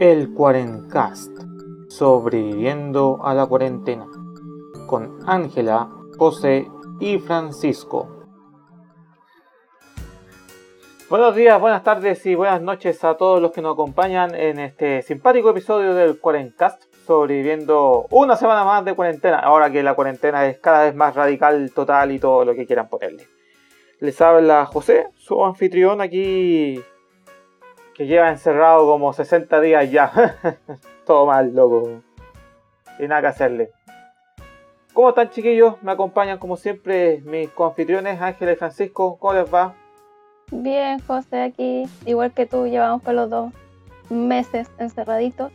El Cuarencast, sobreviviendo a la cuarentena, con Ángela, José y Francisco. Buenos días, buenas tardes y buenas noches a todos los que nos acompañan en este simpático episodio del Cuarencast, sobreviviendo una semana más de cuarentena, ahora que la cuarentena es cada vez más radical, total y todo lo que quieran ponerle. Les habla José, su anfitrión aquí que lleva encerrado como 60 días ya. Todo mal, loco. Y nada que hacerle. ¿Cómo están chiquillos? Me acompañan como siempre mis confitriones Ángel y Francisco. ¿Cómo les va? Bien, José, aquí, igual que tú, llevamos por los dos meses encerraditos.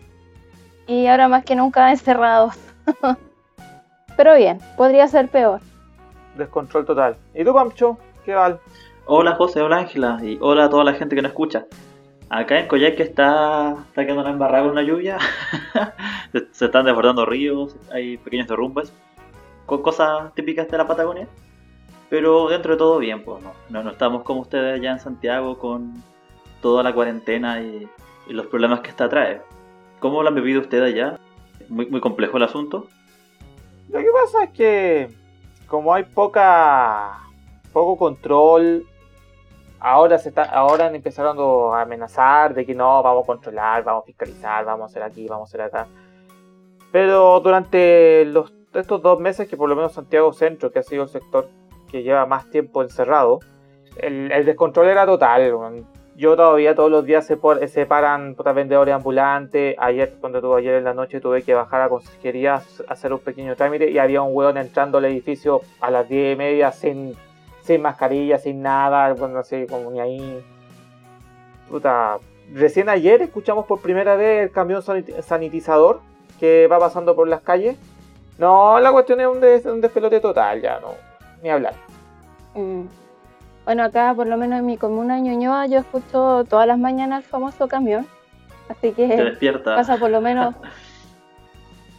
Y ahora más que nunca encerrados. Pero bien, podría ser peor. Descontrol total. ¿Y tú, Pamcho? ¿Qué tal? Hola José, hola Ángela y hola a toda la gente que nos escucha. Acá en Coyhaique está, está quedando una embarrada con una lluvia. se están desbordando ríos, hay pequeños derrumbes. Cosas típicas de la Patagonia. Pero dentro de todo bien, pues no, no, estamos como ustedes allá en Santiago con toda la cuarentena y, los problemas que esta trae. ¿Cómo lo han vivido ustedes allá? Muy, muy complejo el asunto. Lo que pasa es que como hay poca poco control ahora se está, ahora han empezado a amenazar de que no, vamos a controlar, vamos a fiscalizar, vamos a hacer aquí, vamos a hacer acá. Pero durante los, estos dos meses que por lo menos Santiago Centro, que ha sido el sector que lleva más tiempo encerrado, el, descontrol era total. Yo todavía todos los días se, por, se paran vendedores ambulantes. Ayer, cuando tuve ayer en la noche, tuve que bajar a consejería a hacer un pequeño trámite y había un hueón entrando al edificio a las 10 y media sin sin mascarilla, sin nada, bueno, no sé, como ni ahí. Puta, recién ayer escuchamos por primera vez el camión sanitizador que va pasando por las calles. No, la cuestión es un, un despelote total, ya no, ni hablar. Mm. Bueno, acá por lo menos en mi comuna Ñuñoa yo escucho todas las mañanas el famoso camión. Así que despierta. pasa por lo menos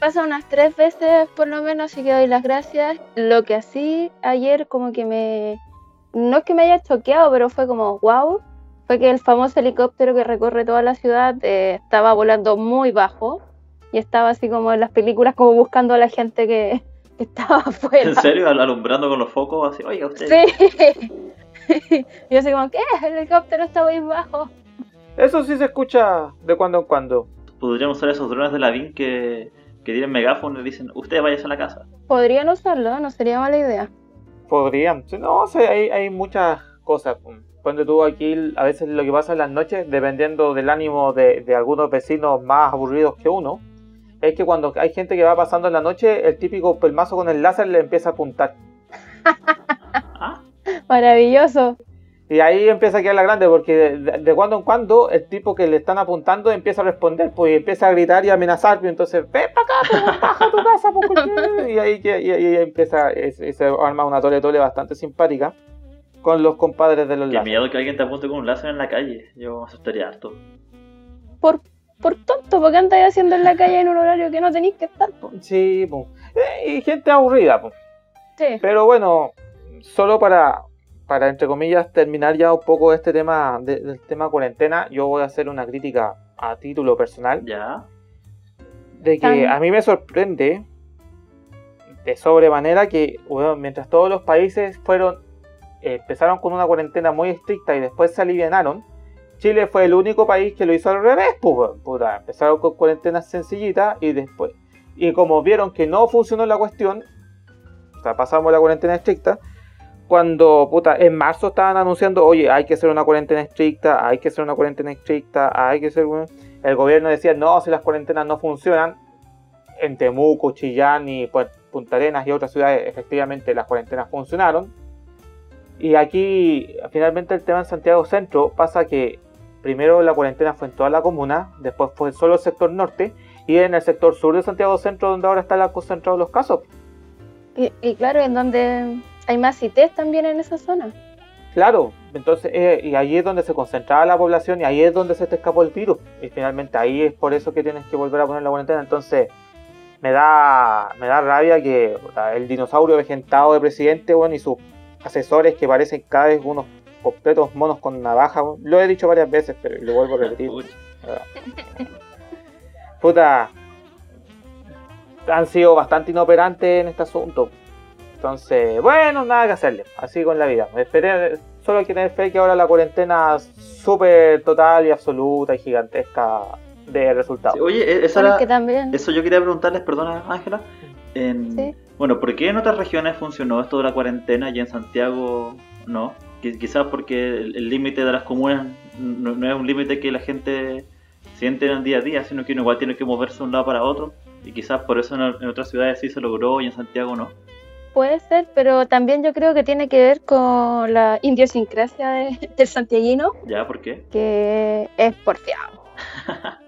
pasa unas tres veces por lo menos, así que doy las gracias. Lo que así ayer como que me... No es que me haya choqueado, pero fue como, wow, fue que el famoso helicóptero que recorre toda la ciudad eh, estaba volando muy bajo y estaba así como en las películas como buscando a la gente que, estaba afuera. ¿En serio? Alumbrando con los focos así, oiga usted. Sí. y así como, ¿qué? El helicóptero está muy bajo. Eso sí se escucha de cuando en cuando. Podríamos usar esos drones de la VIN que que tienen megáfono y dicen, ustedes vayan a la casa. Podrían usarlo, no sería mala idea. Podrían, no sé, hay, hay muchas cosas. Cuando tú aquí, a veces lo que pasa en las noches, dependiendo del ánimo de, de algunos vecinos más aburridos que uno, es que cuando hay gente que va pasando en la noche, el típico pelmazo con el láser le empieza a apuntar. ¿Ah? Maravilloso. Y ahí empieza a quedar la grande, porque de, cuando en cuando el tipo que le están apuntando empieza a responder, pues empieza a gritar y amenazar, pues entonces, ven para acá, pues, baja a tu casa, pues, y ahí, y, ahí empieza, y se arma una tole tole bastante simpática con los compadres de los Qué miedo que alguien te apunte con un láser en la calle, yo me asustaría harto. Por, por tonto, porque andas haciendo en la calle en un horario que no tenéis que estar, pues. Sí, pues. y gente aburrida, pues. Sí. Pero bueno, solo para para, entre comillas, terminar ya un poco este tema del tema cuarentena, yo voy a hacer una crítica a título personal. Ya. De que a mí me sorprende de sobremanera que, mientras todos los países fueron, eh, empezaron con una cuarentena muy estricta y después se alivianaron, Chile fue el único país que lo hizo al revés, pues, puta, empezaron con cuarentenas sencillitas y después, y como vieron que no funcionó la cuestión, o sea, pasamos la cuarentena estricta, cuando, puta, en marzo estaban anunciando, oye, hay que hacer una cuarentena estricta, hay que hacer una cuarentena estricta, hay que hacer... El gobierno decía, no, si las cuarentenas no funcionan, en Temuco, Chillán y Punta Arenas y otras ciudades, efectivamente las cuarentenas funcionaron. Y aquí, finalmente, el tema en Santiago Centro pasa que primero la cuarentena fue en toda la comuna, después fue solo el sector norte, y en el sector sur de Santiago Centro, donde ahora están concentrados los casos. Y, y claro, en donde hay más CITES también en esa zona. Claro, entonces, eh, y ahí es donde se concentraba la población y ahí es donde se te escapó el virus. Y finalmente ahí es por eso que tienes que volver a poner la cuarentena. Entonces, me da, me da rabia que el dinosaurio vegentado de presidente, bueno, y sus asesores que parecen cada vez unos completos monos con navaja. Lo he dicho varias veces, pero lo vuelvo a repetir. puta, han sido bastante inoperantes en este asunto. Entonces, bueno, nada que hacerle. Así con la vida. Esperé, solo hay que tener fe que ahora la cuarentena súper total y absoluta y gigantesca de resultados. Sí, oye, e- esa era- también. eso yo quería preguntarles, perdona Ángela. En- Sí. Bueno, ¿por qué en otras regiones funcionó esto de la cuarentena y en Santiago no? Qui- Quizás porque el el límite de las comunas no, no es un límite que la gente siente en el día a día, sino que uno igual tiene que moverse de un lado para otro. Y quizás por eso en, en otras ciudades sí se logró y en Santiago no. Puede ser, pero también yo creo que tiene que ver con la idiosincrasia de- del santiaguino, ¿Ya? ¿Por qué? que es porfiado.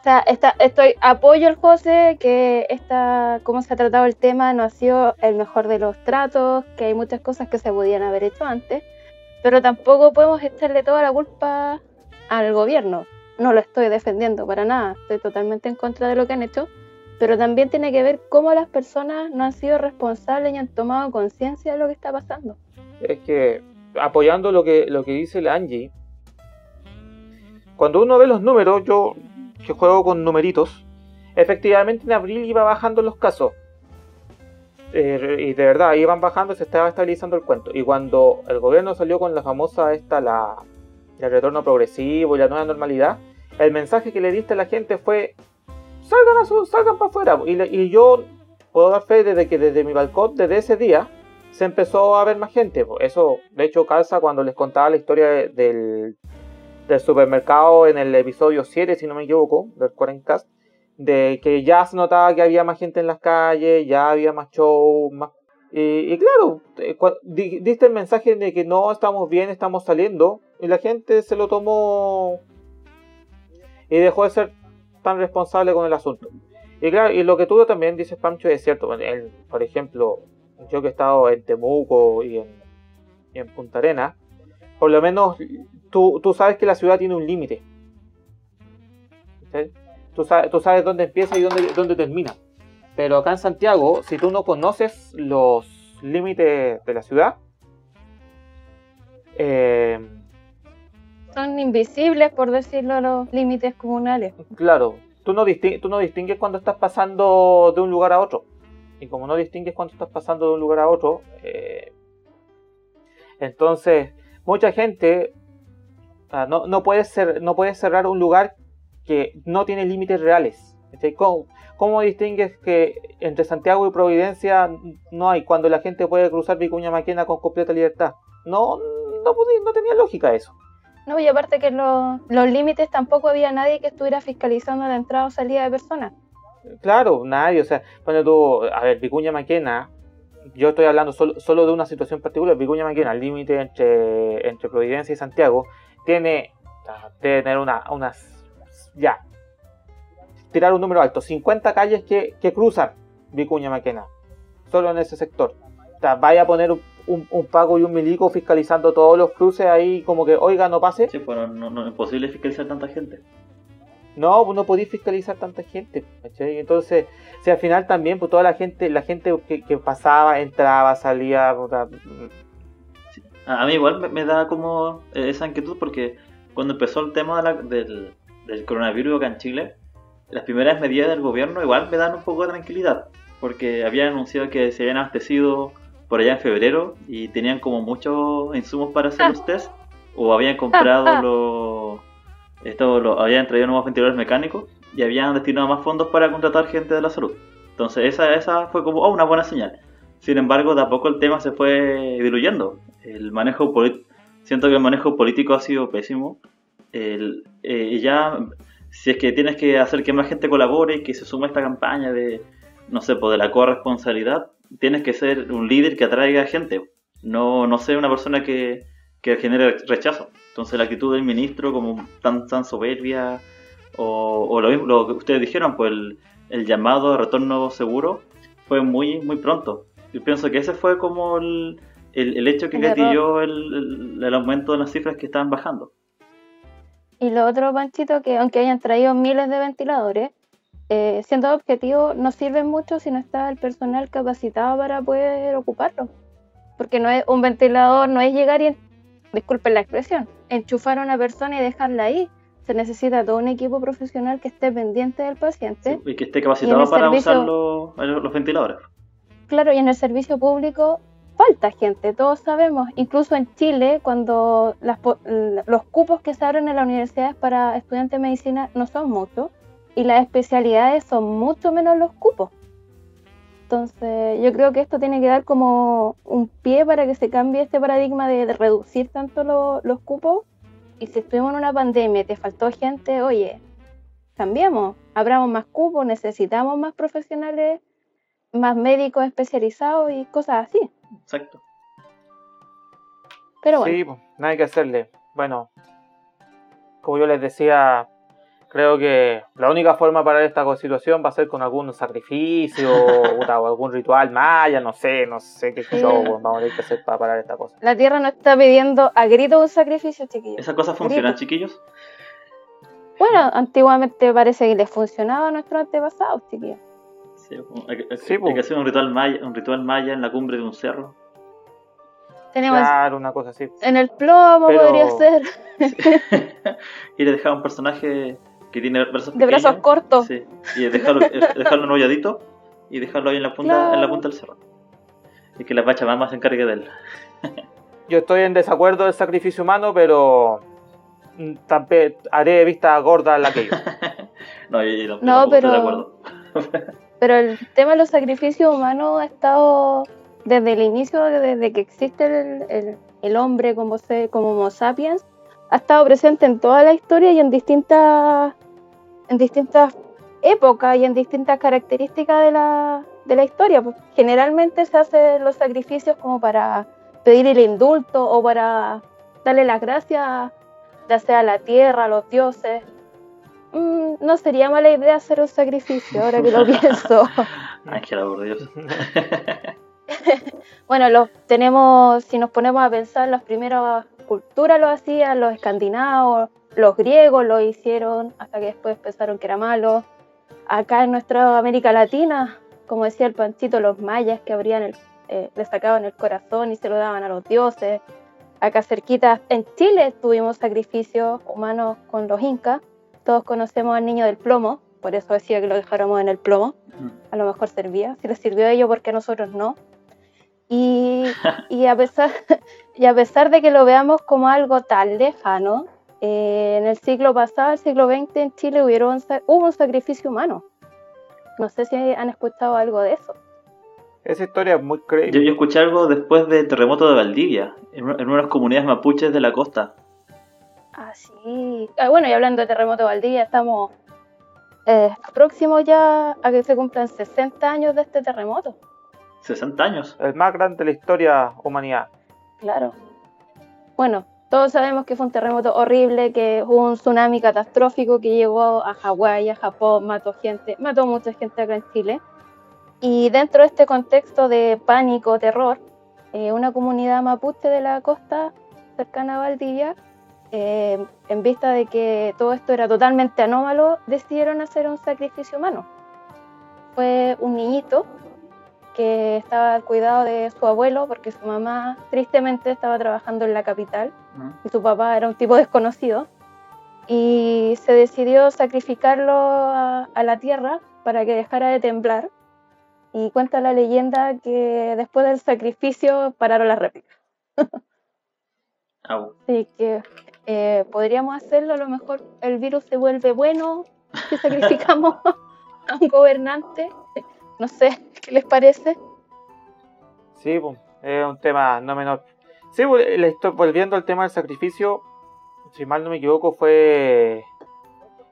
O sea, estoy, apoyo al José, que esta, cómo se ha tratado el tema no ha sido el mejor de los tratos, que hay muchas cosas que se podían haber hecho antes, pero tampoco podemos echarle toda la culpa al gobierno. No lo estoy defendiendo para nada, estoy totalmente en contra de lo que han hecho, pero también tiene que ver cómo las personas no han sido responsables y han tomado conciencia de lo que está pasando. Es que, apoyando lo que, lo que dice Angie, cuando uno ve los números, yo que juego con numeritos, efectivamente en abril iba bajando los casos. Eh, y de verdad, iban bajando, se estaba estabilizando el cuento. Y cuando el gobierno salió con la famosa esta, la, el retorno progresivo y la nueva normalidad, el mensaje que le diste a la gente fue, salgan, a salgan para afuera. Y, y yo puedo dar fe desde que desde mi balcón, desde ese día, se empezó a ver más gente. Eso, de hecho, calza cuando les contaba la historia de- del, del supermercado en el episodio 7, si no me equivoco, del Quarencast, de que ya se notaba que había más gente en las calles, ya había más show, más... Y, y claro, eh, diste el mensaje de que no estamos bien, estamos saliendo, y la gente se lo tomó y dejó de ser tan responsable con el asunto. Y claro, y lo que tú también dices, Pancho, es cierto. Por ejemplo, yo que he estado en Temuco y en, Punta Arena, por lo menos tú, sabes que la ciudad tiene un límite. ¿Sí? Tú, sabes, tú sabes dónde empieza y dónde, dónde termina. Pero acá en Santiago, si tú no conoces los límites de la ciudad, eh, Son invisibles, por decirlo, los límites comunales. Claro, tú no, tú no distingues cuando estás pasando de un lugar a otro. Y como no distingues cuando estás pasando de un lugar a otro, eh, entonces mucha gente ah, no, no, puede ser, no puede cerrar un lugar que no tiene límites reales. ¿Cómo, cómo distingues que entre Santiago y Providencia no hay cuando la gente puede cruzar Vicuña Maquena con completa libertad? No, no, no tenía lógica eso. No, y aparte que los, los límites tampoco había nadie que estuviera fiscalizando la entrada o salida de personas. Claro, nadie, o sea, cuando tú, a ver, Vicuña Maquena, yo estoy hablando solo, solo de una situación particular, Vicuña Maquena, el límite entre, entre Providencia y Santiago, tiene, ah, debe tener una, unas, ya, tirar un número alto, 50 calles que, que cruzan Vicuña Maquena, solo en ese sector. O sea, vaya a poner un, un, un Paco y un milico fiscalizando todos los cruces ahí, como que, oiga, no pase. Sí, pues no, no- es imposible fiscalizar tanta gente. No, pues no podéis fiscalizar tanta gente, ¿cachai? Entonces, si al final también, pues toda la gente, la gente que, que pasaba, entraba, salía, puta, A a mí igual me, me da como eh, esa inquietud porque cuando empezó el tema de la- del, del coronavirus acá en Chile, las primeras medidas del gobierno igual me dan un poco de tranquilidad porque habían anunciado que se habían abastecido por allá en febrero y tenían como muchos insumos para hacer los test o habían comprado los esto lo, habían traído nuevos ventiladores mecánicos y habían destinado más fondos para contratar gente de la salud. Entonces esa, esa fue como oh, una buena señal. Sin embargo, de a poco el tema se fue diluyendo. El manejo siento que el manejo político ha sido pésimo. El, eh, ya, si es que tienes que hacer que más gente colabore y que se sume a esta campaña de, no sé, pues de la corresponsabilidad, tienes que ser un líder que atraiga gente. No, no ser una persona que, que genere rechazo. Entonces la actitud del ministro como tan, tan soberbia, o, o lo, mismo- lo que ustedes dijeron, pues el, el llamado a retorno seguro fue muy, muy pronto. Yo pienso que ese fue como el, el, el hecho que gatilló el, el, el aumento de las cifras que estaban bajando. Y lo otro, Panchito, que aunque hayan traído miles de ventiladores, eh, siendo objetivo, no sirven mucho si no está el personal capacitado para poder ocuparlo. Porque no es un ventilador, no es llegar y, en- disculpen la expresión, enchufar a una persona y dejarla ahí. se necesita todo un equipo profesional que esté pendiente del paciente. Sí, y que esté capacitado para servicio- usar los, los ventiladores. Claro, y en el servicio público falta gente, todos sabemos. Incluso en Chile, cuando las los cupos que se abren en las universidades para estudiantes de medicina no son muchos, y las especialidades son mucho menos los cupos. Entonces, yo creo que esto tiene que dar como un pie para que se cambie este paradigma de, de reducir tanto lo- los cupos. Y si estuvimos en una pandemia y te faltó gente, oye, cambiemos, abramos más cupos, necesitamos más profesionales más médicos especializados y cosas así. Exacto. Pero bueno, Sí, pues, nada hay que hacerle. Bueno, como yo les decía, creo que la única forma de parar esta situación va a ser con algún sacrificio o algún ritual maya, no sé, no sé qué Sí. show weón, vamos a tener que hacer para parar esta cosa. la Tierra no está pidiendo a grito un sacrificio, chiquillos. ¿Esas cosas funcionan, chiquillos? Bueno, antiguamente parece que les funcionaba a nuestros antepasados, chiquillos. Sí, hay, que- hay- Sí, hay que hacer un ritual maya, un ritual maya en la cumbre de un cerro. Tenemos Claro, una cosa así. en el plomo, Pero- podría ser, y le dejar a un personaje que tiene brazos de brazos pequeños. cortos. Sí, y dejarlo, dejarlo enrolladito y dejarlo ahí en la punta, en la punta del cerro. Y que la Pachamama se encargue de él. Yo estoy en desacuerdo del sacrificio humano, pero mm, tampe- haré vista gorda la que yo. No, yo, yo tampoco No, estoy de pero- acuerdo. Pero el tema de los sacrificios humanos ha estado desde el inicio, desde que existe el, el- el hombre como, se, como Homo sapiens, ha estado presente en toda la historia y en distintas, en distintas épocas y en distintas características de la, de la historia. Pues, generalmente se hacen los sacrificios como para pedir el indulto o para darle las gracias, ya sea a la tierra, a los dioses. Mm, no sería mala idea hacer un sacrificio, ahora que lo pienso. Ángela, por Dios. Bueno, los tenemos, si nos ponemos a pensar, las primeras culturas lo hacían, los escandinavos, los griegos lo hicieron, hasta que después pensaron que era malo. Acá en nuestra América Latina, como decía el Panchito, los mayas que abrían el, eh, le sacaban el corazón y se lo daban a los dioses. Acá cerquita, en Chile tuvimos sacrificios humanos con los incas. Todos conocemos al niño del plomo, por eso decía que lo dejáramos en el plomo a lo mejor servía, si les sirvió a ellos, porque a nosotros no. Y, y, a pesar, y a pesar de que lo veamos como algo tan lejano, eh, en el siglo pasado, el siglo XX, en Chile hubieron, hubo un sacrificio humano. No sé si han escuchado algo de eso. Esa historia es muy creíble. yo escuché algo después del terremoto de Valdivia, en, una- en unas comunidades mapuches de la costa. Ah, sí. Ah, bueno, y hablando de terremoto de Valdivia, estamos eh, próximos ya a que se cumplan 60 años de este terremoto. 60 años. El más grande de la historia humanidad. Claro. Bueno, todos sabemos que fue un terremoto horrible, que hubo un tsunami catastrófico que llegó a Hawái, a Japón, mató gente, mató mucha gente acá en Chile. Y dentro de este contexto de pánico, terror, eh, una comunidad mapuche de la costa cercana a Valdivia, eh, en vista de que todo esto era totalmente anómalo, decidieron hacer un sacrificio humano. Fue un niñito que estaba al cuidado de su abuelo porque su mamá tristemente estaba trabajando en la capital y su papá era un tipo desconocido y se decidió sacrificarlo a, a la tierra para que dejara de temblar y cuenta la leyenda que después del sacrificio pararon las réplicas. Así que eh, podríamos hacerlo, a lo mejor el virus se vuelve bueno si sacrificamos a un gobernante. No sé, ¿qué les parece? Sí, es un tema no menor. Sí, volviendo al tema del sacrificio, si mal no me equivoco, fue.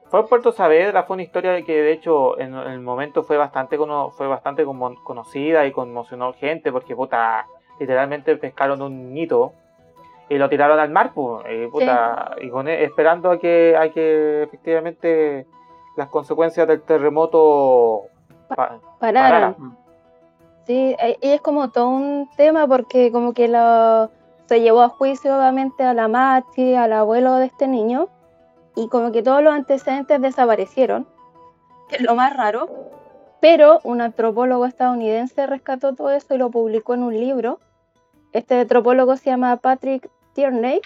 Fue en Puerto Saavedra, fue una historia que de hecho en, el momento fue bastante cono- fue bastante conocida y conmocionó gente porque puta, literalmente pescaron un niñito y lo tiraron al mar, pues, y, puta, y con e- esperando a que, a que efectivamente las consecuencias del terremoto pa- Pararon. Mm. Sí, e- y es como todo un tema porque como que lo, se llevó a juicio obviamente a la Machi, al abuelo de este niño, y como que todos los antecedentes desaparecieron, que es lo más raro, pero un antropólogo estadounidense rescató todo eso y lo publicó en un libro. Este antropólogo se llama Patrick Tierney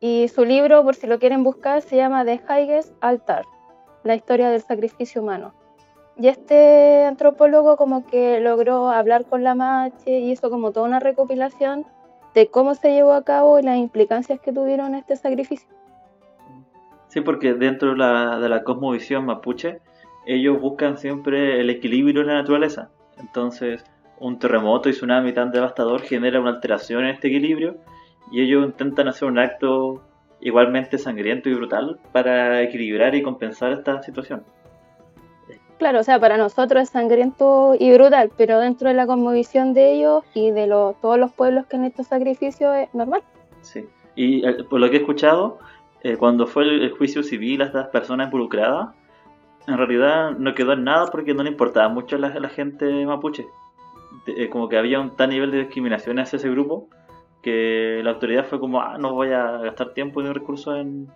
Y su libro, por si lo quieren buscar, se llama The Highest Altar, la historia del sacrificio humano. Y este antropólogo como que logró hablar con la Mache y hizo como toda una recopilación de cómo se llevó a cabo y las implicancias que tuvieron este sacrificio. Sí, porque dentro de la, de la cosmovisión mapuche, ellos buscan siempre el equilibrio en la naturaleza. Entonces, un terremoto y tsunami tan devastador genera una alteración en este equilibrio y ellos intentan hacer un acto igualmente sangriento y brutal para equilibrar y compensar esta situación. Claro, o sea, para nosotros es sangriento y brutal, pero dentro de la cosmovisión de ellos y de todos los pueblos que han hecho sacrificios es normal. Sí, y eh, por lo que he escuchado, eh, cuando fue el, juicio civil a estas personas involucradas, en realidad no quedó en nada porque no le importaba mucho a la, gente mapuche. Eh, como que había un tal nivel de discriminación hacia ese grupo que la autoridad fue como, ah, no voy a gastar tiempo ni recursos en,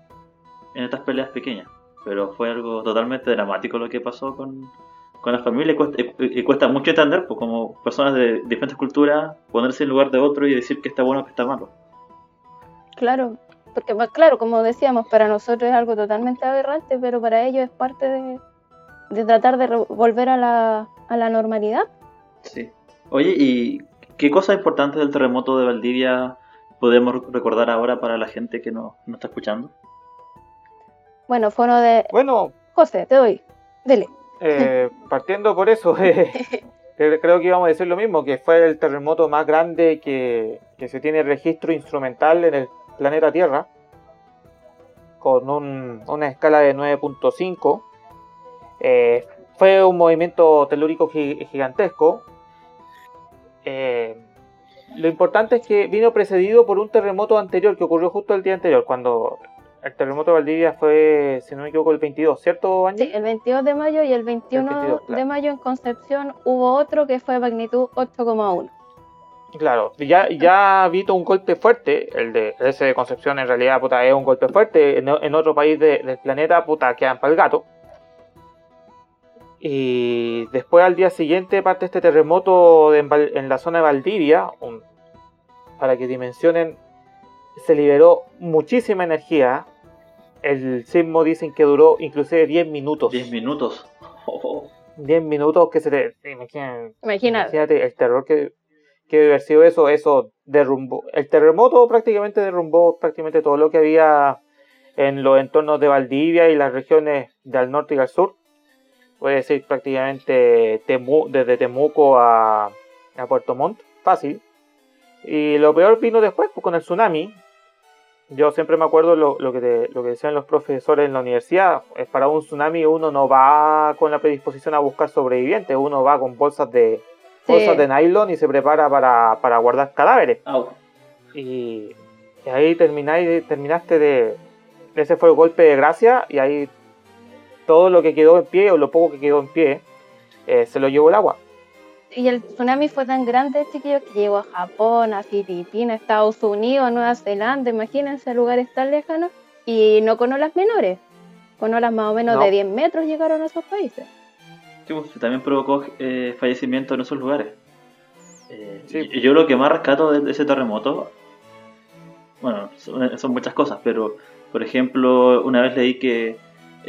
en estas peleas pequeñas. Pero fue algo totalmente dramático lo que pasó con, con la familia y cuesta, mucho entender, pues como personas de diferentes culturas, ponerse en lugar de otro y decir que está bueno o que está malo. Claro, porque pues, claro, como decíamos, para nosotros es algo totalmente aberrante, pero para ellos es parte de, de tratar de volver a la, a la normalidad. Sí. Oye, ¿y qué cosas importantes del terremoto de Valdivia podemos recordar ahora para la gente que no, no está escuchando? Bueno, fue uno de... Bueno... José, te doy. Dele. Eh, partiendo por eso, creo que íbamos a decir lo mismo, que fue el terremoto más grande que, que se tiene registro instrumental en el planeta Tierra, con una escala de 9.5. Eh, fue un movimiento telúrico gigantesco. Eh, lo importante es que vino precedido por un terremoto anterior que ocurrió justo el día anterior, cuando el terremoto de Valdivia fue, si no me equivoco, el 22, ¿cierto, Angie? Sí, el 22 de mayo y el 21 de mayo en Concepción hubo otro que fue magnitud 8,1. Claro, ya, ya ha visto un golpe fuerte, el de ese de Concepción en realidad puta, es un golpe fuerte, en, otro país del planeta puta quedan para el gato. Y después al día siguiente parte este terremoto en, la zona de Valdivia, para que dimensionen, se liberó muchísima energía. El sismo dicen que duró inclusive 10 minutos. 10 minutos. 10 minutos que se te... Imagínate el terror que que haber sido eso, eso derrumbó. El terremoto prácticamente derrumbó prácticamente todo lo que había en los entornos de Valdivia y las regiones del norte y al sur. Puede decir prácticamente desde Temuco a, a Puerto Montt, fácil. Y lo peor vino después, pues, con el tsunami. Yo siempre me acuerdo lo, lo, que lo que decían los profesores en la universidad. Es para un tsunami uno no va con la predisposición a buscar sobrevivientes, uno va con bolsas de, bolsas de nylon y se prepara para, guardar cadáveres. Y, ahí termináis, terminaste de... Ese fue el golpe de gracia y ahí todo lo que quedó en pie o lo poco que quedó en pie eh, se lo llevó el agua. Y el tsunami fue tan grande, chiquillos, que llegó a Japón, a Filipinas, Estados Unidos, Nueva Zelanda, imagínense lugares tan lejanos. Y no con olas menores, con olas más o menos de 10 metros llegaron a esos países. Pues, también provocó eh, fallecimiento en esos lugares. Eh, y yo lo que más rescato de ese terremoto, bueno, son, muchas cosas, pero por ejemplo, una vez leí que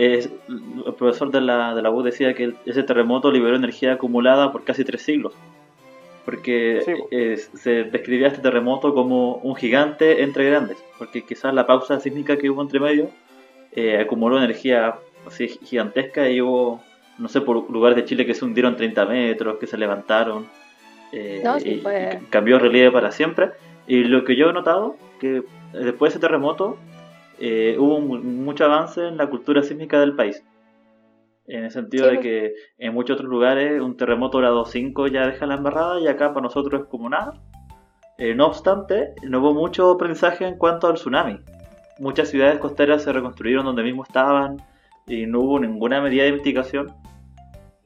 el profesor de la, de la U decía que ese terremoto liberó energía acumulada por casi tres siglos. Porque eh, se describía este terremoto como un gigante entre grandes. Porque quizás la pausa sísmica que hubo entre medio acumuló energía así gigantesca y hubo no sé, por lugares de Chile que se hundieron 30 metros, que se levantaron. Eh, y, cambió relieve para siempre. Y lo que yo he notado, que después de ese terremoto eh, hubo mucho avance en la cultura sísmica del país. En el sentido de que en muchos otros lugares un terremoto grado 5 ya deja la embarrada y acá para nosotros es como nada. Eh, no obstante, no hubo mucho aprendizaje en cuanto al tsunami. Muchas ciudades costeras se reconstruyeron donde mismo estaban y no hubo ninguna medida de investigación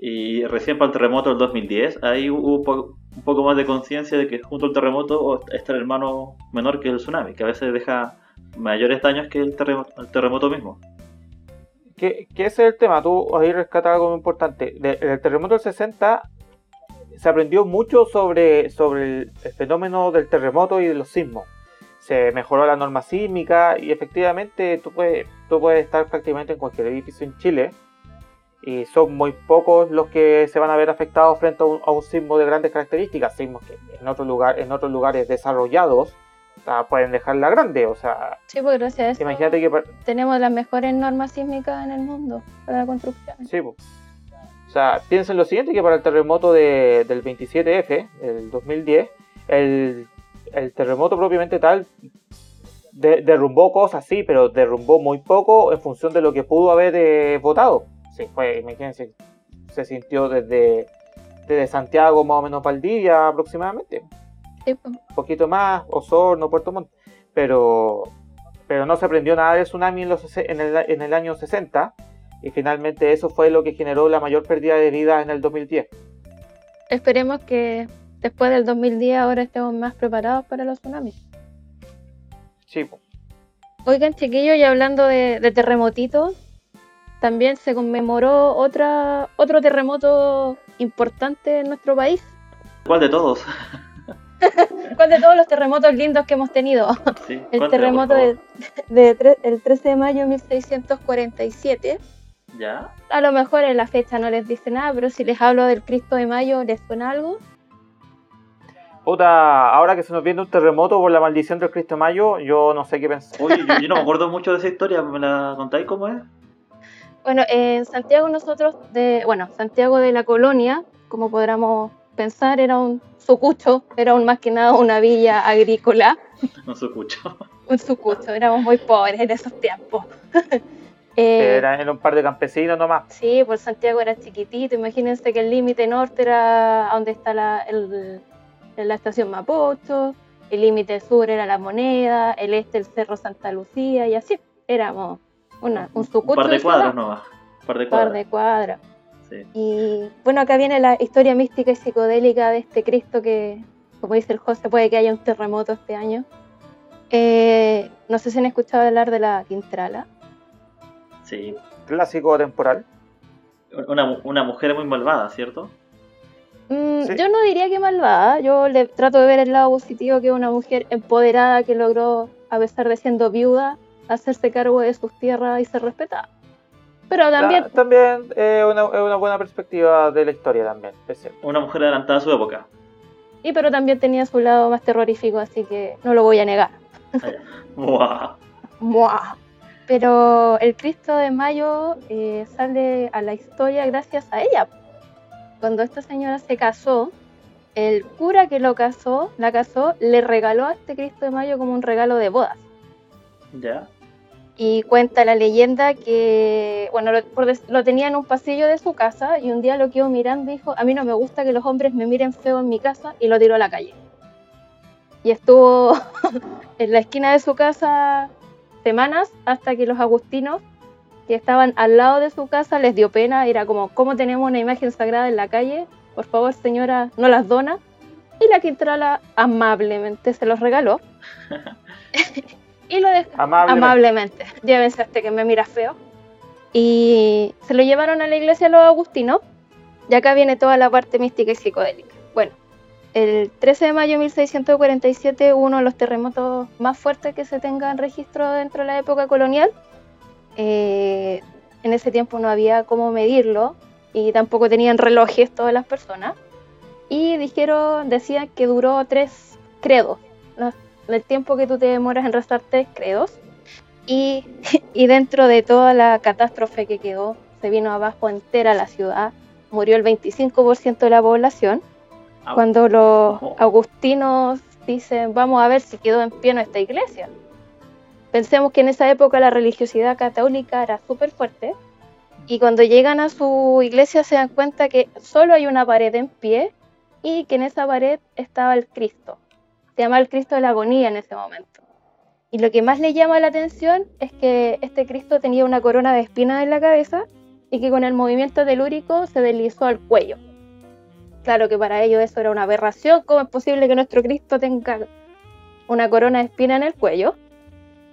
y recién para el terremoto del 2010, ahí hubo un poco más de conciencia de que junto al terremoto está el hermano menor que el tsunami, que a veces deja mayores daños que el terremoto, el terremoto mismo. ¿Qué, ¿Qué, es el tema? Tú ahí rescatas algo muy importante. De, el terremoto del 60 se aprendió mucho sobre, sobre el, fenómeno del terremoto y de los sismos. se mejoró la norma sísmica y efectivamente tú puedes, tú puedes estar prácticamente en cualquier edificio en Chile y son muy pocos los que se van a ver afectados frente a un, a un sismo de grandes características, sismos que en otros lugar, en otros lugares desarrollados pueden dejarla grande, o sea, Sí, pues gracias a eso imagínate que tenemos las mejores normas sísmicas en el mundo para la construcción. sí, po. o sea, piensen lo siguiente que para el terremoto de- del 27F, del 2010, el, el terremoto propiamente tal de- derrumbó cosas, sí, pero derrumbó muy poco en función de lo que pudo haber eh, votado. Sí, fue, imagínense, se sintió desde, desde Santiago más o menos Valdivia aproximadamente. Sí, un poquito más, Osorno, Puerto Montt, pero, pero no se aprendió nada del tsunami en, los, en, el, en el año 60 y finalmente eso fue lo que generó la mayor pérdida de vidas en el 2010. Esperemos que después del 2010 ahora estemos más preparados para los tsunamis. Sí. Oigan, chiquillos, y hablando de, de terremotitos, también se conmemoró otra, otro terremoto importante en nuestro país. ¿Cuál de todos? ¿Cuál de todos los terremotos lindos que hemos tenido? Sí, El terremoto de, de tre- el 13 de mayo de 1647. favor. ¿Ya? A lo mejor en la fecha no les dice nada, pero si les hablo del Cristo de Mayo, ¿les suena algo? Puta, ahora que se nos viene un terremoto por la maldición del Cristo de Mayo, yo no sé qué pensar. Oye, yo, yo no me acuerdo mucho de esa historia, ¿me la contáis cómo es? Bueno, en Santiago nosotros, de, bueno, Santiago de la Colonia, como podríamos pensar, era un sucucho, era un más que nada una villa agrícola, No se escucho. un sucucho, éramos muy pobres en esos tiempos. Eh, Eran era un par de campesinos nomás. Sí, pues Santiago era chiquitito. Imagínense que el límite norte era donde está la, el- la estación Mapocho, el límite sur era la Moneda, el este el Cerro Santa Lucía y así. Éramos una, un Un sucucho par de ciudad, cuadros nomás. Un par de un par cuadros. de cuadras. Sí. Y bueno, acá viene la historia mística y psicodélica de este Cristo que, como dice el José, puede que haya un terremoto este año. Eh, no sé si han escuchado hablar de la Quintrala. Sí. Clásico temporal. Una, una mujer muy malvada, ¿cierto? Mm, Sí. Yo no diría que malvada, yo le trato de ver el lado positivo que es una mujer empoderada que logró, a pesar de siendo viuda, hacerse cargo de sus tierras y ser respetada. Pero también, Ta- también eh, una, es una buena perspectiva de la historia también, es cierto. Una mujer adelantada a su época. y pero también tenía su lado más terrorífico, así que no lo voy a negar. Buah. ¡Mua! Pero el Cristo de Mayo eh, sale a la historia gracias a ella. Cuando esta señora se casó, el cura que lo casó, la casó, le regaló a este Cristo de Mayo como un regalo de bodas. ¿Ya? Y cuenta la leyenda que, bueno, lo, tenía en un pasillo de su casa y un día lo quedó mirando y dijo, a mí no me gusta que los hombres me miren feo en mi casa y lo tiró a la calle. Y estuvo en la esquina de su casa semanas hasta que los agustinos que estaban al lado de su casa les dio pena, era como, ¿cómo tenemos una imagen sagrada en la calle? Por favor, señora, no las dona. Y la Quintrala amablemente se los regaló. y lo dejó Amablemente. amablemente. Llévense a este que me mira feo. Y se lo llevaron a la iglesia los agustinos. Y acá viene toda la parte mística y psicodélica. Bueno, el 13 de mayo de 1647, uno de los terremotos más fuertes que se tenga en registro dentro de la época colonial. Eh, en ese tiempo no había cómo medirlo y tampoco tenían relojes todas las personas. Y dijeron, decían que duró tres credos, el tiempo que tú te demoras en rezar tres credos. Y, y dentro de toda la catástrofe que quedó, se vino abajo entera la ciudad, murió el 25% de la población. Cuando los agustinos dicen, vamos a ver si quedó en pie nuestra iglesia. Pensemos que en esa época la religiosidad católica era súper fuerte y cuando llegan a su iglesia se dan cuenta que solo hay una pared en pie y que en esa pared estaba el Cristo. Se llama el Cristo de la agonía en ese momento. Y lo que más le llama la atención es que este Cristo tenía una corona de espinas en la cabeza y que con el movimiento telúrico se deslizó al cuello. Claro que para ellos eso era una aberración. ¿Cómo es posible que nuestro Cristo tenga una corona de espina en el cuello?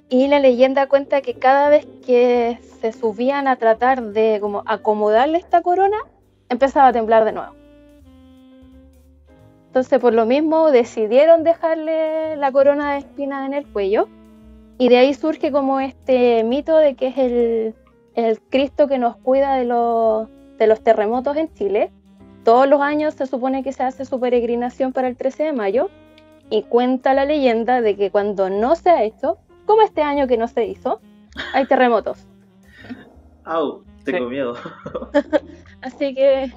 Y la leyenda cuenta que cada vez que se subían a tratar de como acomodarle esta corona, empezaba a temblar de nuevo. Entonces, por lo mismo, decidieron dejarle la corona de espinas en el cuello. Y de ahí surge como este mito de que es el, el Cristo que nos cuida de los, de los terremotos en Chile. Todos los años se supone que se hace su peregrinación para el 13 de mayo. Y cuenta la leyenda de que cuando no se ha hecho, como este año que no se hizo, hay terremotos. Au, tengo Sí. miedo. Así que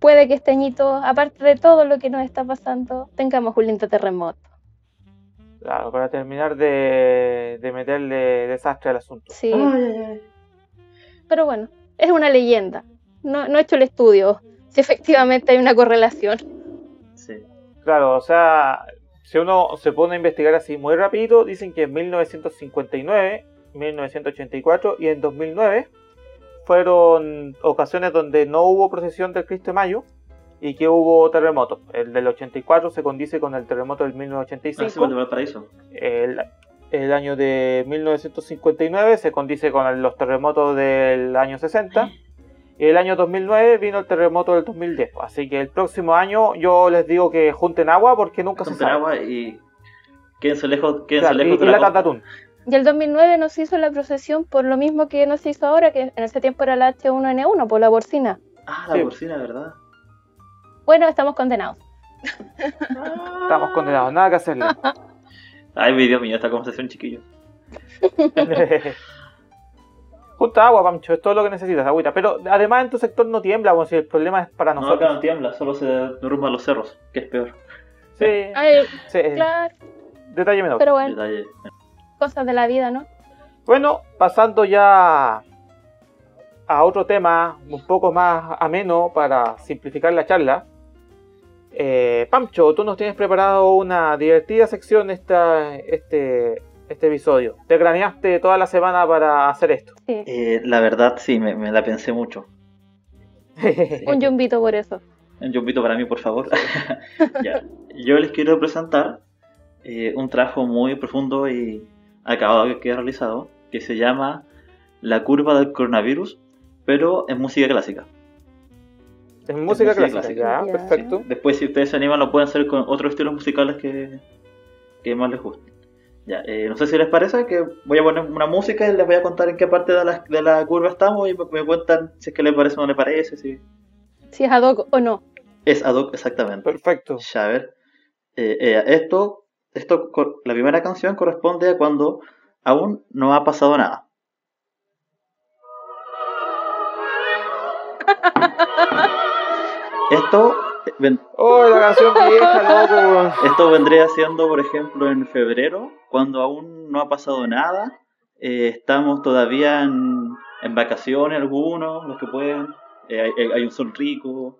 puede que este añito, aparte de todo lo que nos está pasando, tengamos un lindo terremoto. Claro, para terminar de, de meterle desastre al asunto. Sí, Ay, ay, ay. pero bueno, es una leyenda. No, no he hecho el estudio si efectivamente hay una correlación. Sí. Claro, o sea, si uno se pone a investigar así muy rapidito, dicen que en 1959, 1984 y en 2009 fueron ocasiones donde no hubo procesión del Cristo de Mayo y que hubo terremotos. El del 84 se condice con el terremoto del Ah, sí, 1985. el año de 1959 se condice con los terremotos del año 60. Y el año 2009 vino el terremoto del 2010. Así que el próximo año yo les digo que junten agua porque nunca se Junten sabe. agua y quédense lejos, quédense lejos y de la costa. Y el 2009 no se hizo la procesión por lo mismo que no se hizo ahora, que en ese tiempo era la H1N1, por la porcina. Ah, la Sí. porcina, ¿verdad? Bueno, estamos condenados. Estamos condenados, nada que hacerle. Ay, mi Dios mío, esta conversación, chiquillos. Junta agua, Pancho, es todo lo que necesitas, agüita. Pero además en tu sector no tiembla, bueno, si el problema es para No, acá nosotros. no tiembla, solo se derrumban los cerros, que es peor. Sí, Ay, sí, claro, detalle menor. pero bueno, Detalle. Cosas de la vida, ¿no? Bueno, pasando ya a otro tema un poco más ameno para simplificar la charla. Eh, Pancho, tú nos tienes preparado una divertida sección esta, este, este episodio. Te craneaste toda la semana para hacer esto. Sí. Eh, la verdad, sí, me, me la pensé mucho. Un yumbito por eso. Un jumpito para mí, por favor. Ya. Yo les quiero presentar eh, un trabajo muy profundo y acabado que he realizado, que se llama La curva del coronavirus, pero en música clásica. Es música música clásica, clásica. ya, perfecto. Después, si ustedes se animan, lo pueden hacer con otros estilos musicales que, que más les gusten. Ya, eh, no sé si les parece que voy a poner una música y les voy a contar en qué parte de la, de la curva estamos y me, me cuentan si es que les parece o no les parece, si Si es ad hoc o no. es ad hoc exactamente. Perfecto. Ya, a ver. Eh, eh, esto, esto, la primera canción corresponde a cuando aún no ha pasado nada. Esto, eh, ven- Oh, la canción vieja, loco. esto vendría siendo, por ejemplo, en febrero, cuando aún no ha pasado nada. Eh, estamos todavía en, en vacaciones algunos, los que pueden. Eh, hay, hay- hay un sol rico.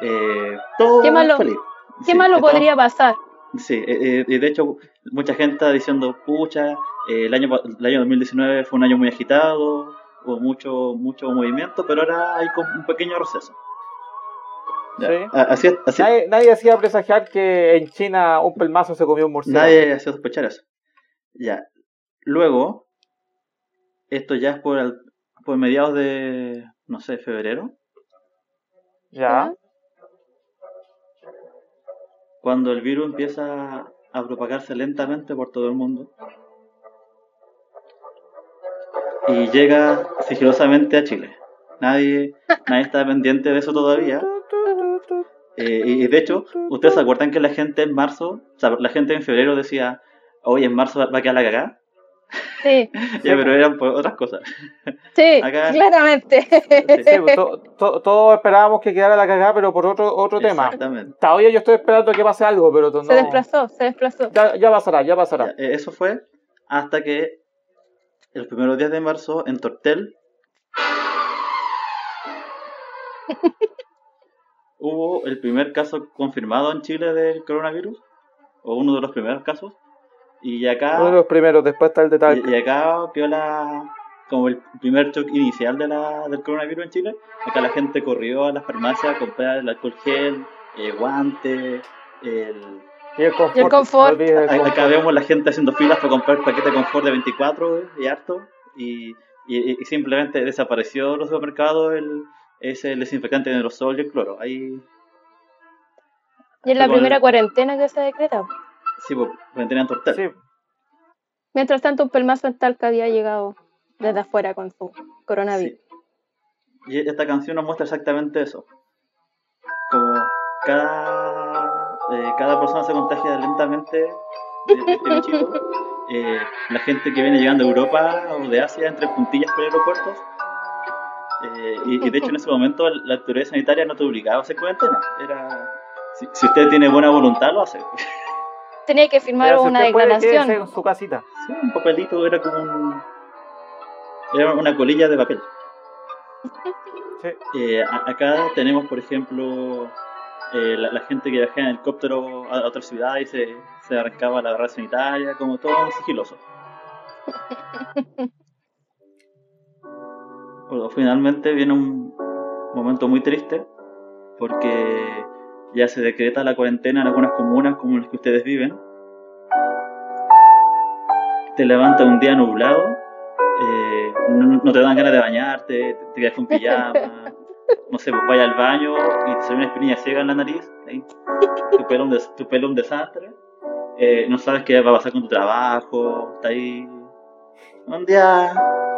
Eh, todo Qué malo- feliz. ¿Qué Sí, malo estamos- podría pasar? Sí, eh, eh, y de hecho mucha gente está diciendo, pucha, eh, el, año, el año 2019 fue un año muy agitado, hubo mucho, mucho movimiento, pero ahora hay como un pequeño receso. Sí. Así, así Nadie, nadie hacía presagiar que en China un pelmazo se comió un murciélago. nadie hacía sospechar eso. Ya, luego, esto ya es por, el- por mediados de, no sé, febrero, Ya. Cuando el virus empieza a propagarse lentamente por todo el mundo y llega sigilosamente a Chile. Nadie, nadie está pendiente de eso todavía. Eh, y de hecho, ¿ustedes se acuerdan que la gente en marzo, o sea, la gente en febrero decía, oye, en marzo va a quedar la cagada? Sí, Ya, pero eran por otras cosas. sí, Acá- claramente. Sí, pues, to- to- todos esperábamos que quedara la cagada, pero por otro, otro tema. Exactamente. Todavía yo estoy esperando que pase algo, pero no. Se desplazó, se desplazó. Ya, ya pasará, ya pasará. Ya, eh, eso fue hasta que los primeros días de marzo en Tortel hubo el primer caso confirmado en Chile del coronavirus, o uno de los primeros casos, y acá, Uno de los primeros, después está el de Talca. y, y acá quedó la, como el primer shock inicial de la, del coronavirus en Chile. Acá la gente corrió a las farmacias a comprar el alcohol gel, eh, guantes, el, Y el confort. Y el confort. el. Acá vemos la gente haciendo filas para comprar paquete de confort de 24 y harto. Y, y- y simplemente desapareció de los supermercados el, ese el desinfectante de aerosol y el cloro. Ahí Y es la primera cuarentena que se decreta. Sí, pues, cuarentena en Tortel. Sí. Mientras tanto, un pelmazo en Talca había llegado desde afuera con su coronavirus. Sí. Y esta canción nos muestra exactamente eso. Como cada, eh, cada persona se contagia lentamente de, de este bichito. Eh, la gente que viene llegando a Europa o de Asia entre puntillas por aeropuertos. Eh, y, y de hecho en ese momento la autoridad sanitaria no te obligaba a hacer cuarentena. Era, si, si usted tiene buena voluntad lo hace. Tenía que firmar Pero una puede, declaración. en su casita. Sí, un papelito era como un... Era una colilla de papel. Sí. Eh, a- acá tenemos, por ejemplo, eh, la, la gente que viaja en helicóptero a, a otra ciudad y se, se arrancaba la barrera sanitaria, como todo sigiloso. Bueno, finalmente viene un momento muy triste porque ya se decreta la cuarentena en algunas comunas como las que ustedes viven. Te levanta un día nublado, eh, no, no te dan ganas de bañarte, te, quedas con pijama, no sé, pues vaya al baño y te sale una espinilla ciega en la nariz, tu, pelo un tu pelo un desastre, eh, no sabes qué va a pasar con tu trabajo, está ahí. Un día,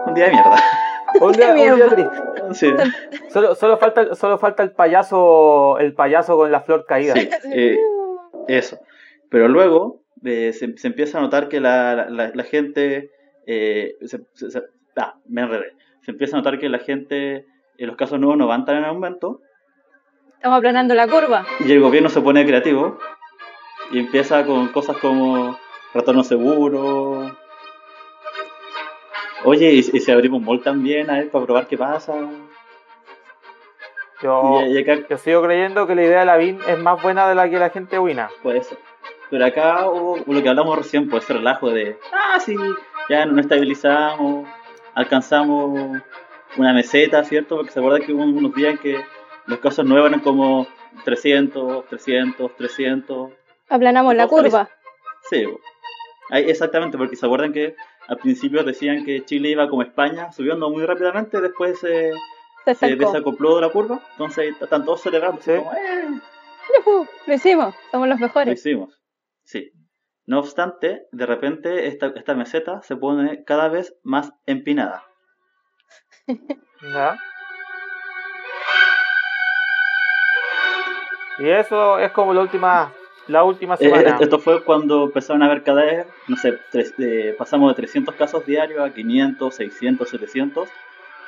un día de mierda. Un día, un día. Sí, Solo, solo falta, solo falta el payaso, el payaso con la flor caída. sí, eh, eso. Pero luego eh, se, se empieza a notar que la, la, la gente. eh, se, se- se- ah, me enredé. Se empieza a notar que la gente. eh, los casos nuevos no van tan en aumento. Estamos aplanando la curva. Y el gobierno se pone creativo. Y empieza con cosas como retorno seguro. Oye, ¿y, y si abrimos mall también a ver, para probar qué pasa? Yo, Y, y acá yo sigo creyendo que la idea de la BIN es más buena de la que la gente opina. Puede ser. Pero acá hubo lo que hablamos recién, pues ese relajo de, ah, sí, ya nos estabilizamos, alcanzamos una meseta, ¿cierto? Porque se acuerda que hubo unos días en que los casos nuevos eran como 300, 300, 300. Aplanamos la curva. Sí, exactamente, porque se acuerdan que al principio decían que Chile iba como España, subiendo muy rápidamente, después eh, Se desacopló de la curva, entonces ahí están todos celebrando, Sí. como, "Eh, Lo hicimos. Somos los Lo mejores. hicimos. Sí. No obstante, de repente esta, esta meseta se pone cada vez más empinada. ¿Ya? Y eso es como la última, la última Eh, semana. esto fue cuando empezaron a haber cada vez, no sé, tres- eh, pasamos de 300 casos diarios a 500, 600, 700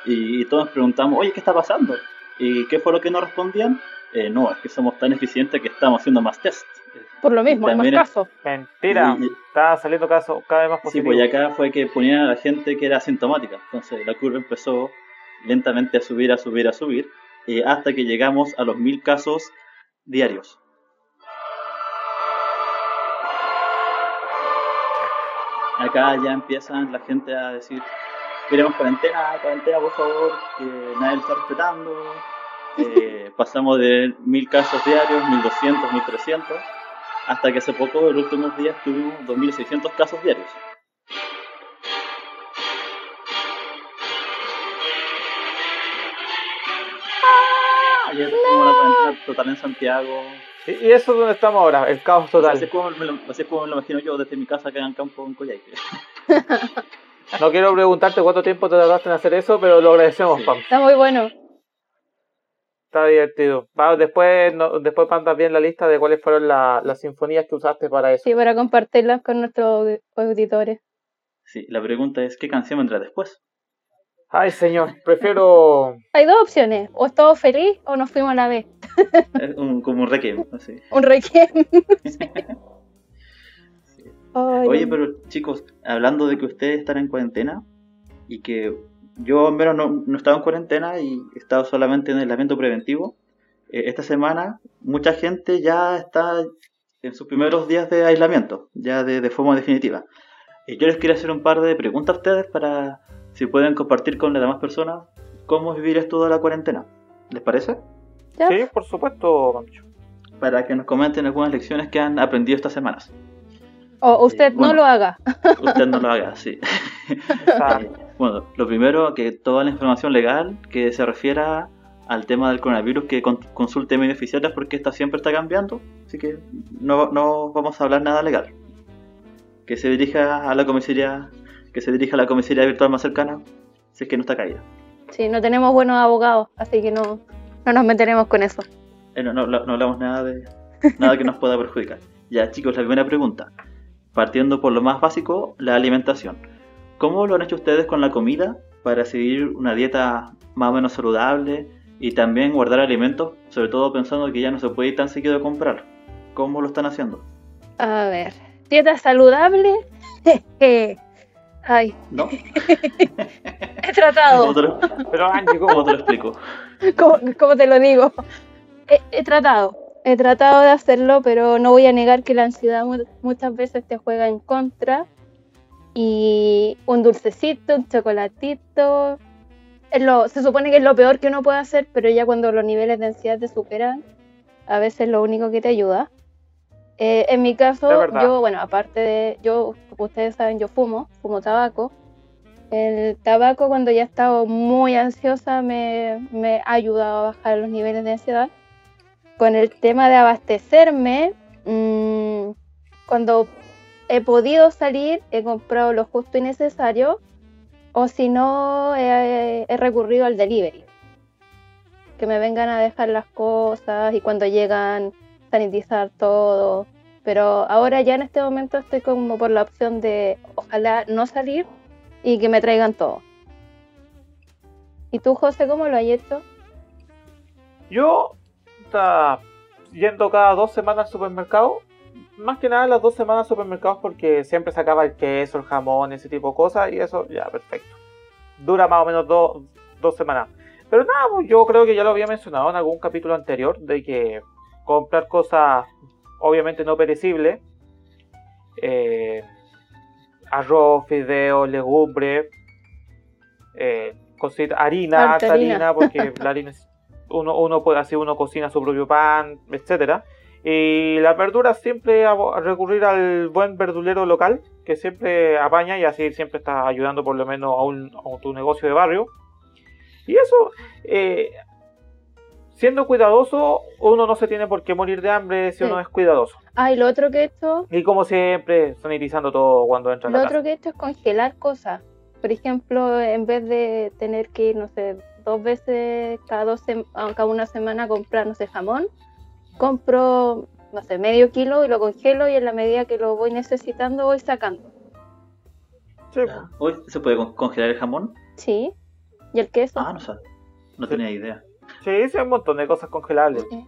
y, y todos nos preguntamos, oye, ¿qué está pasando? ¿Y qué fue lo que nos respondían? Eh, no, es que somos tan eficientes que estamos haciendo más test. Por lo mismo, hay más casos. Mentira. Y- y- Está saliendo casos cada vez más Sí, positivos. pues y acá fue que ponían a la gente que era asintomática. Entonces la curva empezó lentamente a subir, a subir, a subir, eh, hasta que llegamos a los mil casos diarios. Acá ya empiezan la gente a decir, queremos cuarentena, cuarentena por favor, que nadie lo está respetando. Eh, pasamos de mil casos diarios, 1200, 1300, hasta que hace poco, en los últimos días, tuvimos 2600 casos diarios. Ayer tuvimos una cuarentena total en Santiago. Y, y eso es donde estamos ahora, el caos total. Así es como me lo, así es como me lo imagino yo desde mi casa acá en el campo en Coyhaique. No quiero preguntarte cuánto tiempo te tardaste en hacer eso, pero lo agradecemos, Sí. Pam. Está muy bueno. Está divertido. Va, después, no, después mandas bien la lista de cuáles fueron la- las sinfonías que usaste para eso. Sí, para compartirlas con nuestros audi- auditores. Sí, la pregunta es, ¿qué canción vendrá después? Ay, señor, prefiero. Hay dos opciones. O estamos feliz o nos fuimos a la vez. Un- como un requiem, así. Un requiem. Ay, Oye, pero chicos, hablando de que ustedes están en cuarentena y que yo al menos no, no he estado en cuarentena y he estado solamente en aislamiento preventivo, eh, esta semana mucha gente ya está en sus primeros días de aislamiento, ya de, de forma definitiva. Y yo les quiero hacer un par de preguntas a ustedes para si pueden compartir con las demás personas cómo vivir esto de la cuarentena. ¿Les parece? ¿Ya? Sí, por supuesto, Pancho. Para que nos comenten algunas lecciones que han aprendido estas semanas. O usted Eh, bueno. no lo haga. Usted no lo haga, sí. Bueno, lo primero, que toda la información legal que se refiera al tema del coronavirus que con- consulte medios oficiales porque esta siempre está cambiando, así que no, no vamos a hablar nada legal. Que se dirija a la comisaría, que se dirija a la comisaría virtual más cercana, si es que no está caída. Sí, no tenemos buenos abogados, así que no, no nos meteremos con eso. Eh, no, no- no hablamos nada de nada que nos pueda perjudicar. Ya, chicos, la primera pregunta. Partiendo por lo más básico, la alimentación. ¿Cómo lo han hecho ustedes con la comida para seguir una dieta más o menos saludable y también guardar alimentos, sobre todo pensando que ya no se puede ir tan seguido a comprar? ¿Cómo lo están haciendo? A ver, dieta saludable. Ay, ¿No? he tratado. ¿Cómo te lo, Pero Angie, cómo te lo explico? ¿Cómo, cómo te lo digo? He, he tratado, he tratado de hacerlo, pero no voy a negar que la ansiedad mu- muchas veces te juega en contra. Y un dulcecito, un chocolatito, es lo, se supone que es lo peor que uno puede hacer, pero ya cuando los niveles de ansiedad te superan, a veces es lo único que te ayuda. Eh, en mi caso, yo, bueno, aparte de, yo, como ustedes saben, yo fumo, fumo tabaco. El tabaco cuando ya he estado muy ansiosa me, me ha ayudado a bajar los niveles de ansiedad. Con el tema de abastecerme, mm, cuando he podido salir he comprado lo justo y necesario o si no he, he recurrido al delivery. Que me vengan a dejar las cosas y cuando llegan sanitizar todo. Pero ahora ya en este momento estoy como por la opción de ojalá no salir y que me traigan todo. ¿Y tú, José, cómo lo has hecho? Yo está yendo cada dos semanas al supermercado. Más que nada las dos semanas al supermercado porque siempre sacaba el queso, el jamón, ese tipo de cosas y eso ya perfecto. Dura más o menos dos, dos semanas. Pero nada, pues, yo creo que ya lo había mencionado en algún capítulo anterior de que comprar cosas obviamente no perecibles, eh, arroz, fideos, legumbres, eh, cosita- harina, Harta harina. porque la harina es- uno, uno puede así uno cocina su propio pan, etcétera. Y las verduras siempre a recurrir al buen verdulero local, que siempre apaña y así siempre está ayudando por lo menos a, un, a tu negocio de barrio. Y eso, eh, siendo cuidadoso, uno no se tiene por qué morir de hambre si Sí. uno es cuidadoso. Ah, y lo otro que he hecho, Y como siempre, sanitizando todo cuando entra a lo la otro casa. que he hecho es congelar cosas. Por ejemplo, en vez de tener que ir, no sé, dos veces cada, dos sem- ah, cada una semana a comprar, no sé, jamón, compro, no sé, medio kilo y lo congelo y en la medida que lo voy necesitando voy sacando. Sí, Ya. ¿Hoy se puede con- congelar el jamón? Sí. ¿Y el queso? Ah, no sé. No tenía idea. Sí, sí, hay un montón de cosas congelables. Sí.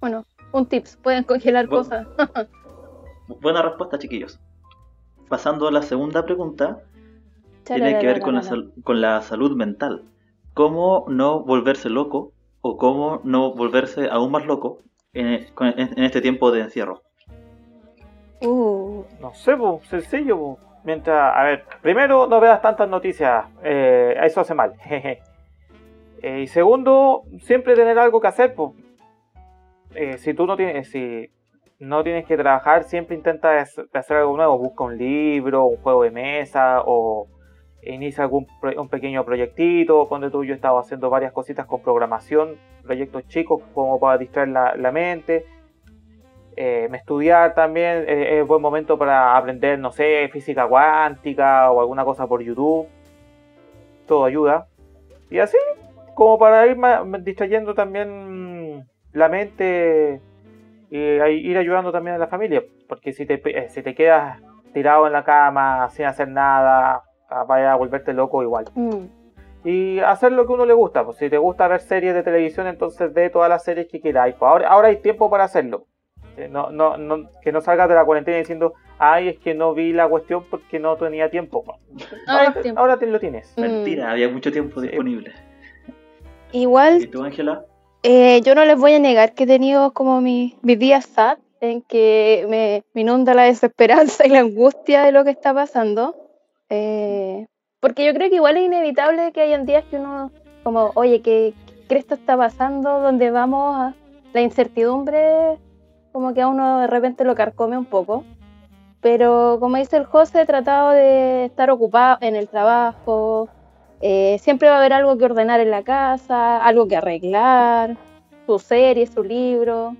Bueno, un tips, pueden congelar Bu- cosas. Buena respuesta, chiquillos. Pasando a la segunda pregunta, tiene que ver con la, sal- con la salud mental. ¿Cómo no volverse loco o cómo no volverse aún más loco en, en- en este tiempo de encierro? Uh, No sé, pues, sencillo. Mientras, a ver, primero, no veas tantas noticias. eh, eso hace mal. jeje. Eh, y segundo, siempre tener algo que hacer. Pues. Si tú no tienes, si no tienes que trabajar, siempre intenta hacer algo nuevo. Busca un libro, un juego de mesa o inicia algún un pequeño proyectito. Cuando tú yo estaba haciendo varias cositas con programación, proyectos chicos como para distraer la, la mente. Eh, estudiar también eh, es buen momento para aprender, no sé, física cuántica o alguna cosa por YouTube. Todo ayuda. Y así, como para ir distrayendo también la mente y ahí ir ayudando también a la familia. Porque si te, eh, si te quedas tirado en la cama sin hacer nada, ah, vaya a volverte loco igual. mm. Y hacer lo que a uno le gusta. Pues si te gusta ver series de televisión, entonces ve todas las series que queráis. Pues ahora, ahora hay tiempo para hacerlo. Eh, No, no, no, que no salgas de la cuarentena diciendo, ay, es que no vi la cuestión porque no tenía tiempo. Pues, Ahora Ahora, es te- tiempo. ahora te lo tienes. Mm. Mentira, había mucho tiempo Sí. disponible. Igual ¿Y tú, Ángela? Eh, yo no les voy a negar que he tenido como mi- mis días sad en que me, me inunda la desesperanza y la angustia de lo que está pasando. Eh, porque yo creo que igual es inevitable que hayan días que uno, como, oye, ¿qué, qué esto está pasando? ¿Dónde vamos? A- La incertidumbre como que a uno de repente lo carcome un poco. Pero como dice el José, he tratado de estar ocupado en el trabajo, Eh, siempre va a haber algo que ordenar en la casa, algo que arreglar, su serie, su libro.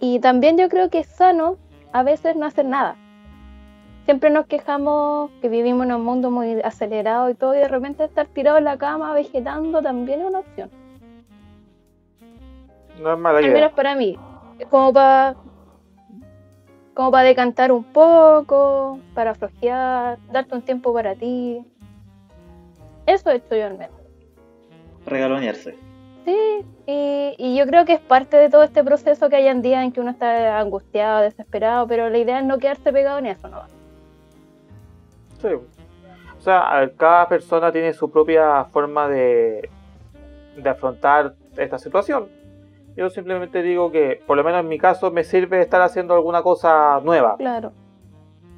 Y también yo creo que es sano a veces no hacer nada. Siempre nos quejamos que vivimos en un mundo muy acelerado y todo, y de repente estar tirado en la cama vegetando también es una opción. No es mala Al idea. menos para mí. Como para como para decantar un poco, para flojear, darte un tiempo para ti. Eso he hecho yo al menos. Regalonearse. Sí, y, y yo creo que es parte de todo este proceso que hay en días en que uno está angustiado, desesperado, pero la idea es no quedarse pegado en eso, ¿no? Sí. O sea, a ver, cada persona tiene su propia forma de, de afrontar esta situación. Yo simplemente digo que, por lo menos en mi caso, me sirve estar haciendo alguna cosa nueva. Claro.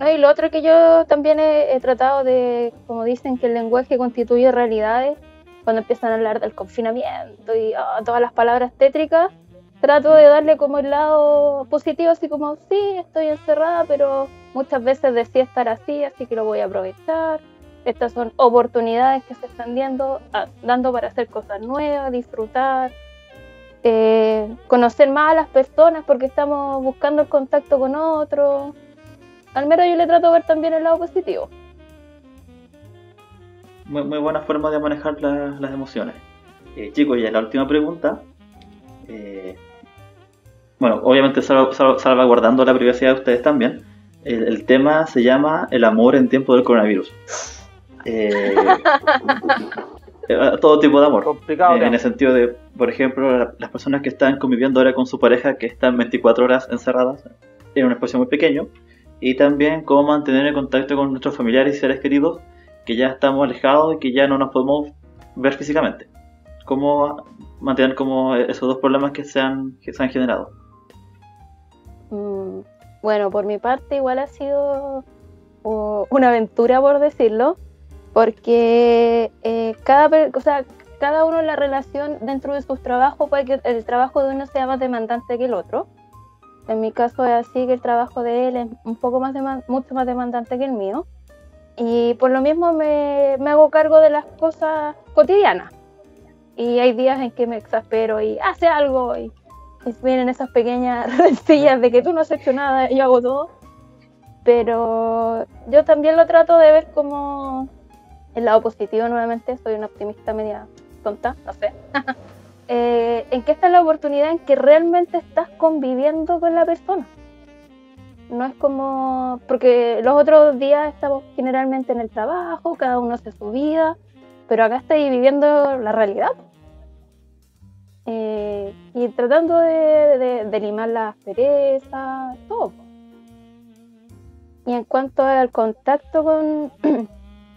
Ah, y lo otro que yo también he, tratado de, como dicen, que el lenguaje constituye realidades, cuando empiezan a hablar del confinamiento y ah, todas las palabras tétricas, trato de darle como el lado positivo, así como, sí, estoy encerrada, pero muchas veces decía estar así, así que lo voy a aprovechar. Estas son oportunidades que se están dando, ah, dando para hacer cosas nuevas, disfrutar, eh, conocer más a las personas porque estamos buscando el contacto con otros. Al menos yo le trato de ver también el lado positivo. Muy, muy buena forma de manejar la- las emociones. Eh, chicos, ya la última pregunta. Eh, bueno, obviamente salva- salva- salvaguardando la privacidad de ustedes también. El, el tema se llama El amor en tiempo del coronavirus. Eh, eh, todo tipo de amor. Complicado. Eh, en el sentido de, por ejemplo, la- las personas que están conviviendo ahora con su pareja, que están 24 horas encerradas en un espacio muy pequeño, y también cómo mantener el contacto con nuestros familiares y seres queridos que ya estamos alejados y que ya no nos podemos ver físicamente. Cómo mantener como esos dos problemas que se han, que se han generado. Mm, Bueno, por mi parte igual ha sido una aventura, por decirlo, porque eh, cada, o sea, cada uno la relación dentro de sus trabajos puede que el trabajo de uno sea más demandante que el otro. En mi caso es así que el trabajo de él es un poco más mucho más demandante que el mío. Y por lo mismo me, me hago cargo de las cosas cotidianas. Y hay días en que me exaspero y hace algo y, y vienen esas pequeñas rencillas de que tú no has hecho nada yo hago todo. Pero yo también lo trato de ver como el lado positivo nuevamente. Soy una optimista media tonta, no sé. Eh, en que esta es la oportunidad en que realmente estás conviviendo con la persona. No es como, porque los otros días estamos generalmente en el trabajo, cada uno hace su vida, pero acá estáis viviendo la realidad. Eh, y tratando de, de- de limar las perezas, todo. Y en cuanto al contacto con,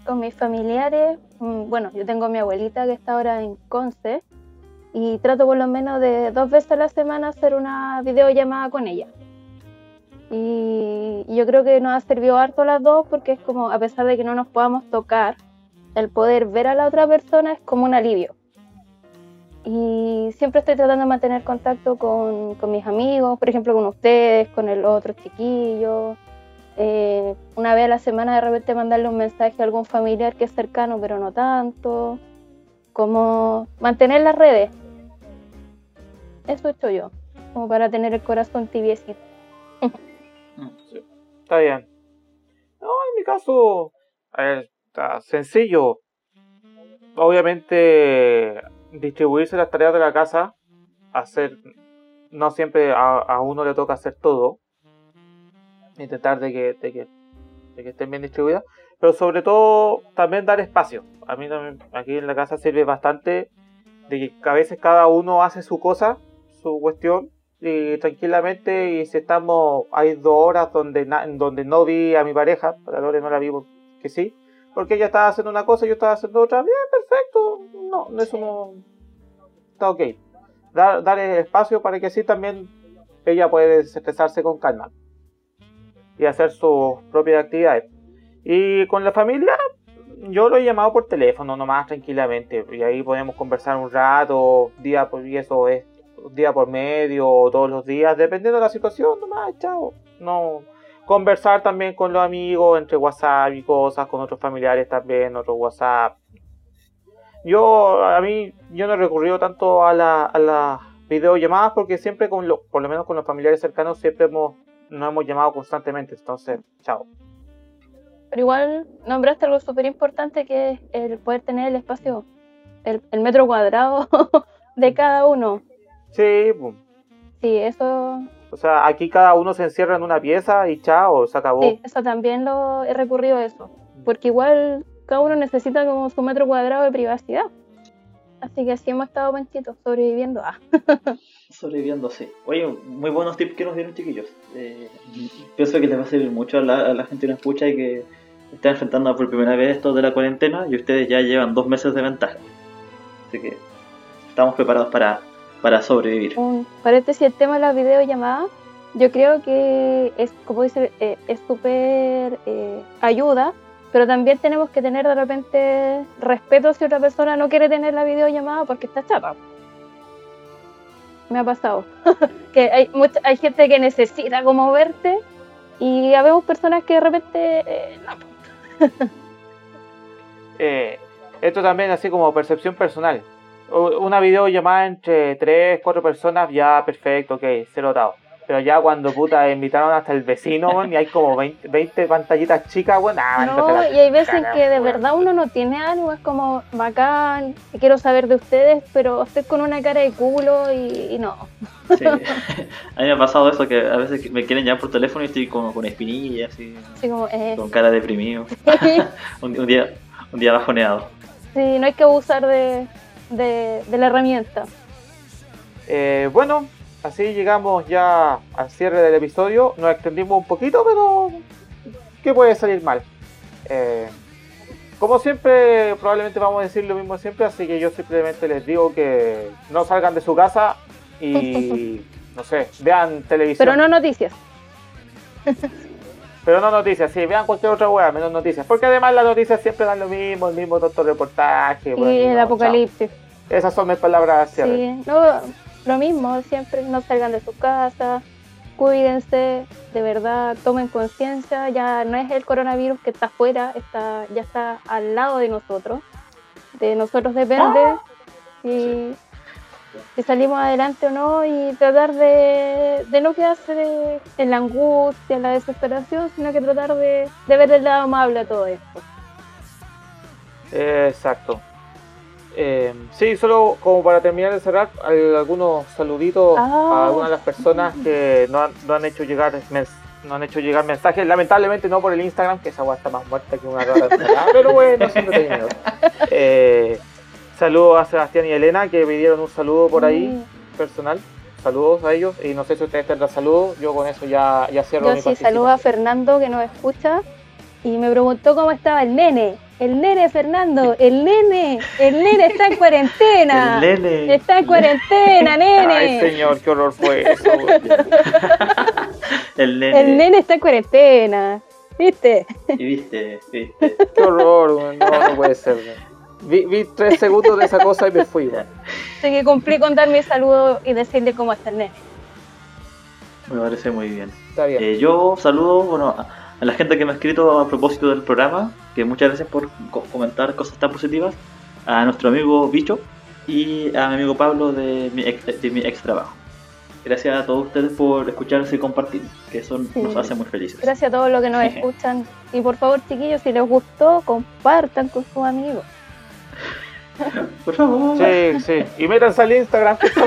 con mis familiares, mm, bueno, yo tengo a mi abuelita que está ahora en Conce y trato por lo menos de dos veces a la semana hacer una videollamada con ella. Y yo creo que nos ha servido harto las dos porque es como, a pesar de que no nos podamos tocar, el poder ver a la otra persona es como un alivio. Y siempre estoy tratando de mantener contacto con, con mis amigos, por ejemplo con ustedes, con el otro chiquillo. Eh, una vez a la semana de repente mandarle un mensaje a algún familiar que es cercano pero no tanto. Como mantener las redes. Eso he hecho yo, como para tener el corazón tibiecito. Está bien. No, en mi caso, ver, está sencillo. Obviamente, distribuirse las tareas de la casa, hacer, no siempre a, a uno le toca hacer todo, intentar de que, de que, de que estén bien distribuidas, pero sobre todo también dar espacio. A mí también, aquí en la casa sirve bastante de que a veces cada uno hace su cosa, cuestión, y tranquilamente y si estamos hay dos horas donde donde no vi a mi pareja para Lore no la vi que sí porque ella estaba haciendo una cosa y yo estaba haciendo otra bien perfecto no no, eso no está ok. Dar, dar espacio para que así también ella puede desestresarse con calma y hacer sus propias actividades. Y con la familia yo lo he llamado por teléfono nomás tranquilamente y ahí podemos conversar un rato día por y eso es día por medio o todos los días, dependiendo de la situación, nomás, chao. No. Conversar también con los amigos, entre WhatsApp y cosas, con otros familiares también, otros WhatsApp. Yo, a mí, yo no he recurrido tanto a la, a las videollamadas porque siempre, con lo, por lo menos con los familiares cercanos, siempre hemos, nos hemos llamado constantemente. Entonces, chao. Pero igual nombraste algo súper importante que es el poder tener el espacio, el, el metro cuadrado de cada uno. Sí, pues, Sí, eso, o sea, aquí cada uno se encierra en una pieza y chao, se acabó. sí, eso también lo he recurrido a eso. Porque igual cada uno necesita como su metro cuadrado de privacidad. Así que así hemos estado panchitos, sobreviviendo. Ah, Sobreviviendo, sí. Oye, muy buenos tips que nos dieron, chiquillos. Eh, pienso que les va a servir mucho a la, a la gente que nos escucha y que está enfrentando por primera vez esto de la cuarentena y ustedes ya llevan dos meses de ventaja. Así que estamos preparados para, para sobrevivir. un paréntesis, el tema de las videollamadas, yo creo que es, como dice, eh, es súper eh, ayuda, pero también tenemos que tener de repente respeto si otra persona no quiere tener la videollamada porque está chata. Me ha pasado. que hay, mucha, hay gente que necesita como verte y habemos personas que de repente eh, no. Eh, esto también así como percepción personal. Una videollamada entre 3, 4 personas, ya perfecto, ok, cero dado. Pero ya cuando puta invitaron hasta el vecino, weón, y hay como 20, 20 pantallitas chicas, bueno, No, y hay veces que de verdad uno no tiene ánimo, es como bacán, quiero saber de ustedes, pero estoy con una cara de culo y, y no. Sí. a mí me ha pasado eso, que a veces me quieren llamar por teléfono y estoy como con espinillas, así, Así como, eh, con cara deprimido. un, un día, un día bajoneado. sí, no hay que abusar de, de, de la herramienta. Eh, bueno, así llegamos ya al cierre del episodio. Nos extendimos un poquito, pero ¿qué puede salir mal? Eh, como siempre, probablemente vamos a decir lo mismo siempre, así que yo simplemente les digo que no salgan de su casa y, no sé, vean televisión. Pero no noticias. Pero no noticias, sí, vean cualquier otra wea, menos noticias. Porque además las noticias siempre dan lo mismo, el mismo tonto reportaje. Y bueno, el no, apocalipsis. chao. Esas son mis palabras cierre. Sí, no, lo mismo, siempre no salgan de su casa, cuídense, de verdad, tomen conciencia, ya no es el coronavirus que está afuera, está, ya está al lado de nosotros, de nosotros depende si, si salimos adelante o no y tratar de, de no quedarse en la angustia, en la desesperación, sino que tratar de, de ver el lado amable a todo esto. Exacto. Eh, sí, solo como para terminar de cerrar, hay algunos saluditos Ah, a algunas de las personas que no han, no han hecho llegar no han hecho llegar mensajes, lamentablemente no por el Instagram, que esa agua está más muerta que una encerrada, pero bueno, son detalles. Eh, saludos a Sebastián y Elena que pidieron un saludo por ahí Mm. personal. Saludos a ellos y no sé si ustedes tendrán saludos, yo con eso ya, ya cierro Yo mi sí saludo a. Fernando que nos escucha y me preguntó cómo estaba el nene. El nene, Fernando, el nene, el nene está en cuarentena. El nene. Está en cuarentena, Ay nene. señor, qué horror fue eso. El nene. El nene está en cuarentena. ¿Viste? Y viste, viste. Qué horror, no, no puede ser. Vi, vi tres segundos de esa cosa y me fui. Así que cumplí con dar mi saludo y decirle cómo está el nene. Me parece muy bien. Está bien. Eh, yo saludo bueno, a, a la gente que me ha escrito a propósito del programa, que muchas gracias por co- comentar cosas tan positivas, a nuestro amigo Bicho y a mi amigo Pablo de mi ex, de mi ex trabajo. Gracias a todos ustedes por escucharnos y compartir, que eso Sí. nos hace muy felices. Gracias a todos los que nos escuchan. Y por favor, chiquillos, si les gustó, compartan con sus amigos. Por favor. Sí, sí. Y métanse al Instagram que está.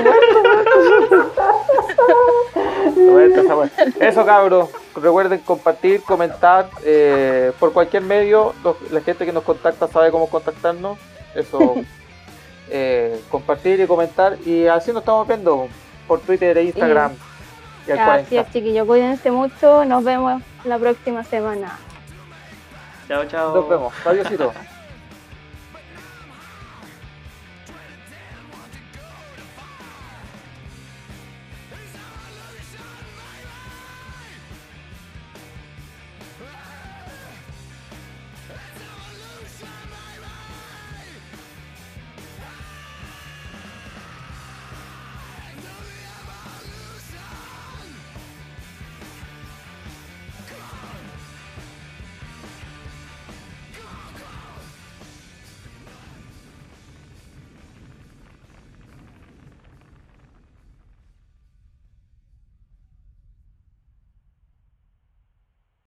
Eso, cabros. Recuerden compartir, comentar eh, por cualquier medio. Los- la gente que nos contacta sabe cómo contactarnos. Eso. eh, compartir y comentar. Y así nos estamos viendo por Twitter e Instagram. Y, al Así 40. es, chiquillos. Cuídense mucho. Nos vemos la próxima semana. Chao, chao. Nos vemos. Adiósito.